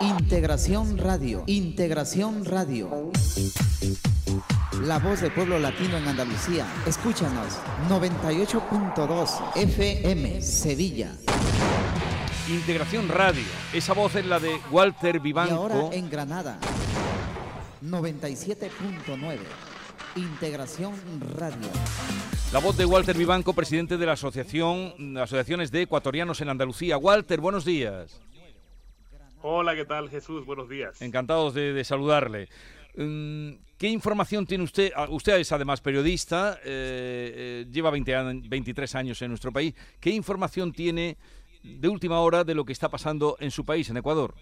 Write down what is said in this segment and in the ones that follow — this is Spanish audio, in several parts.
Integración Radio. Integración Radio. La voz del pueblo latino en Andalucía. Escúchanos. 98.2 FM Sevilla. Integración Radio. Esa voz es la de Walter Y Vivanco. ahora en Granada. 97.9. Integración Radio. La voz de Walter Vivanco, presidente de la Asociación Asociaciones de Ecuatorianos en Andalucía. Walter, buenos días. Hola, ¿qué tal Jesús? Buenos días. Encantados de, de saludarle. Mm, ¿Qué información tiene usted? Ah, Usted es además periodista, eh, eh, lleva 20 an- 23 años en nuestro país. ¿Qué información tiene de última hora de lo que está pasando en su país, en Ecuador?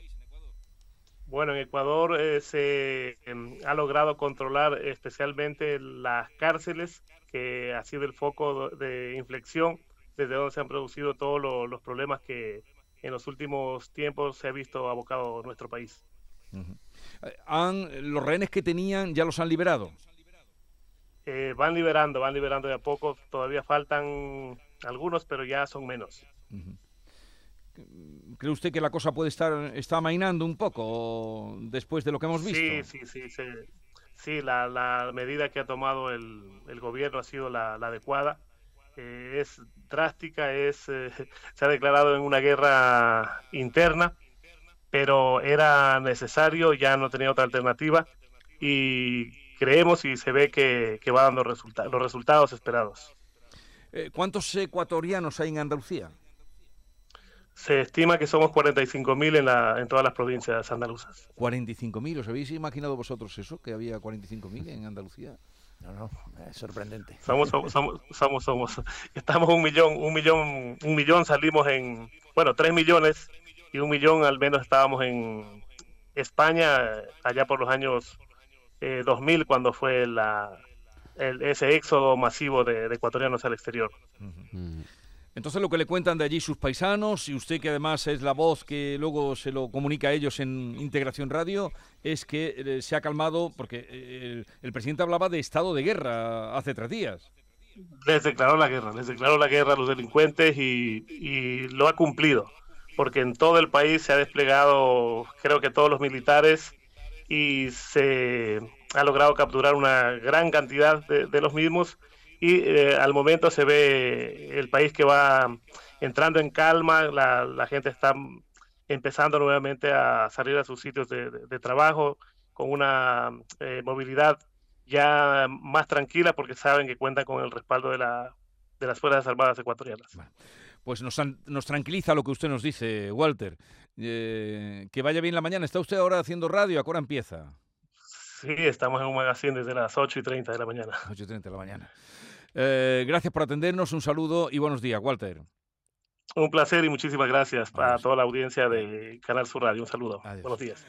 Bueno, en Ecuador eh, se em, ha logrado controlar especialmente las cárceles, que ha sido el foco de inflexión desde donde se han producido todos lo- los problemas que en los últimos tiempos se ha visto abocado nuestro país. Eh, han- ¿Los rehenes que tenían ya los han liberado? Eh, van liberando, van liberando de a poco, todavía faltan algunos, pero ya son menos. ¿Cree usted que la cosa puede estar está amainando un poco después de lo que hemos visto? Sí, sí, sí, sí. Sí, la, la medida que ha tomado el, el gobierno ha sido la, la adecuada. Eh, es drástica, es eh, se ha declarado en una guerra interna, pero era necesario, ya no tenía otra alternativa y creemos y se ve que, que va dando resulta- los resultados esperados. Eh, ¿Cuántos ecuatorianos hay en Andalucía? Se estima que somos 45.000 en, la, en todas las provincias andaluzas. 45.000. ¿Os habéis imaginado vosotros eso? Que había 45.000 en Andalucía. No, no, es sorprendente. Somos, somos, somos, somos, estamos un millón, un millón, un millón salimos en, bueno, tres millones y un millón al menos estábamos en España allá por los años eh, 2000 cuando fue la, el- ese éxodo masivo de, de ecuatorianos al exterior. Entonces lo que le cuentan de allí sus paisanos y usted que además es la voz que luego se lo comunica a ellos en Integración Radio es que eh, se ha calmado porque eh, el, presidente hablaba de estado de guerra hace tres días. Les declaró la guerra, les declaró la guerra a los delincuentes y, y lo ha cumplido, porque en todo el país se ha desplegado, creo que todos los militares, y se ha logrado capturar una gran cantidad de, de los mismos, y eh, al momento se ve el país que va entrando en calma, la, la gente está empezando nuevamente a salir a sus sitios de, de- trabajo con una eh, movilidad ya más tranquila porque saben que cuentan con el respaldo de, la, de las Fuerzas Armadas ecuatorianas. Pues nos, nos tranquiliza lo que usted nos dice, Walter. Eh, que vaya bien la mañana. ¿Está usted ahora haciendo radio? ¿A empieza? Sí, estamos en un magazine desde las 8 y 30 de la mañana. 8.30 de la mañana. Eh, gracias por atendernos, un saludo y buenos días, Walter. Un placer y muchísimas gracias a Adiós. toda la audiencia de Canal Sur Radio. Un saludo. Adiós. Buenos días.